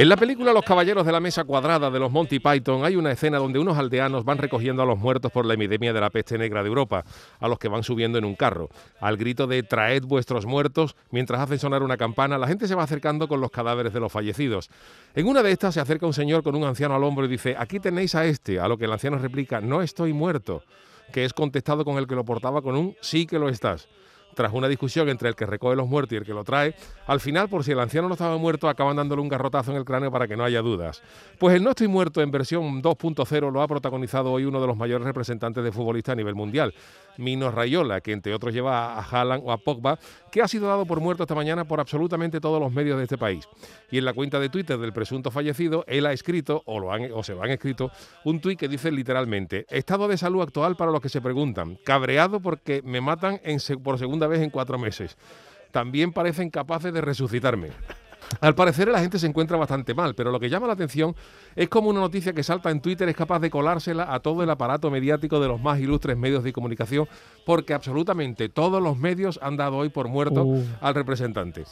En la película Los Caballeros de la Mesa Cuadrada de los Monty Python hay una escena donde unos aldeanos van recogiendo a los muertos por la epidemia de la peste negra de Europa, a los que van subiendo en un carro. Al grito de traed vuestros muertos, mientras hacen sonar una campana, la gente se va acercando con los cadáveres de los fallecidos. En una de estas se acerca un señor con un anciano al hombro y dice, aquí tenéis a este, a lo que el anciano replica, no estoy muerto, que es contestado con el que lo portaba con un sí que lo estás tras una discusión entre el que recoge los muertos y el que lo trae, al final, por si el anciano no estaba muerto, acaban dándole un garrotazo en el cráneo para que no haya dudas. Pues el No estoy muerto en versión 2.0 lo ha protagonizado hoy uno de los mayores representantes de futbolista a nivel mundial, Mino Rayola, que entre otros lleva a Haaland o a Pogba, que ha sido dado por muerto esta mañana por absolutamente todos los medios de este país. Y en la cuenta de Twitter del presunto fallecido, él ha escrito, o, lo han, o se lo han escrito, un tuit que dice literalmente, estado de salud actual para los que se preguntan, cabreado porque me matan en, por segunda vez en cuatro meses. También parecen capaces de resucitarme. Al parecer la gente se encuentra bastante mal, pero lo que llama la atención es como una noticia que salta en Twitter es capaz de colársela a todo el aparato mediático de los más ilustres medios de comunicación, porque absolutamente todos los medios han dado hoy por muerto Uh. al representante.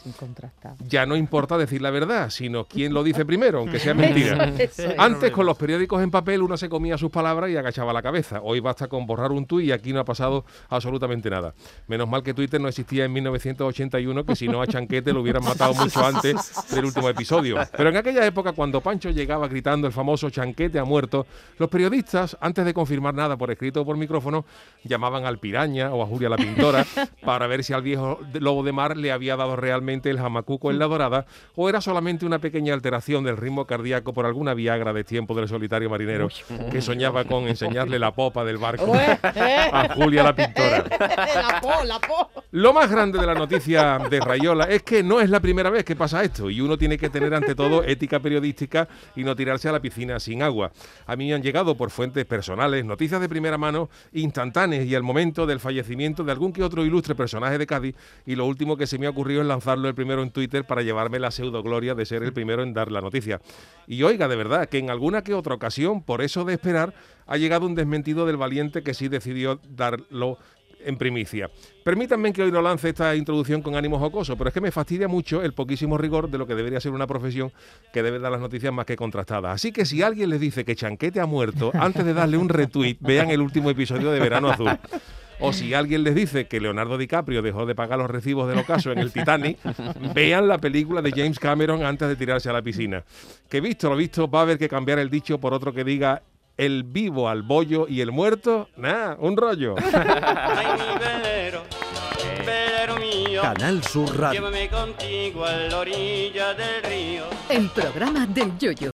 Ya no importa decir la verdad, sino quién lo dice primero, aunque sea mentira. Antes con los periódicos en papel uno se comía sus palabras y agachaba la cabeza. Hoy basta con borrar un tuit y aquí no ha pasado absolutamente nada. Menos mal que Twitter no existía en 1981, que si no a Chanquete lo hubieran matado mucho antes del último episodio. Pero en aquella época, cuando Pancho llegaba gritando el famoso Chanquete ha muerto, los periodistas, antes de confirmar nada por escrito o por micrófono, llamaban al Piraña o a Julia la Pintora para ver si al viejo lobo de mar le había dado realmente el jamacuco en la dorada o era solamente una pequeña alteración del ritmo cardíaco por alguna viagra de tiempo del solitario marinero que soñaba con enseñarle la popa del barco a Julia la Pintora. la po, la po. Lo más grande de la noticia de Rayola es que no es la primera vez que pasa esto y uno tiene que tener ante todo ética periodística y no tirarse a la piscina sin agua. A mí me han llegado por fuentes personales noticias de primera mano instantáneas y al momento del fallecimiento de algún que otro ilustre personaje de Cádiz y lo último que se me ha ocurrido es lanzarlo el primero en Twitter para llevarme la pseudo gloria de ser el primero en dar la noticia. Y oiga, de verdad, que en alguna que otra ocasión, por eso de esperar, ha llegado un desmentido del valiente que sí decidió darlo en primicia. Permítanme que hoy no lance esta introducción con ánimo jocoso, pero es que me fastidia mucho el poquísimo rigor de lo que debería ser una profesión que debe dar las noticias más que contrastadas. Así que si alguien les dice que Chanquete ha muerto, antes de darle un retweet, vean el último episodio de Verano Azul. O si alguien les dice que Leonardo DiCaprio dejó de pagar los recibos del ocaso en el Titanic, vean la película de James Cameron antes de tirarse a la piscina. Que visto lo visto, va a haber que cambiar el dicho por otro que diga el vivo al bollo y el muerto, nada, un rollo. Ay, mi velero, velero mío, Canal Sur Radio. llévame contigo a la orilla del río. El programa del Yoyo.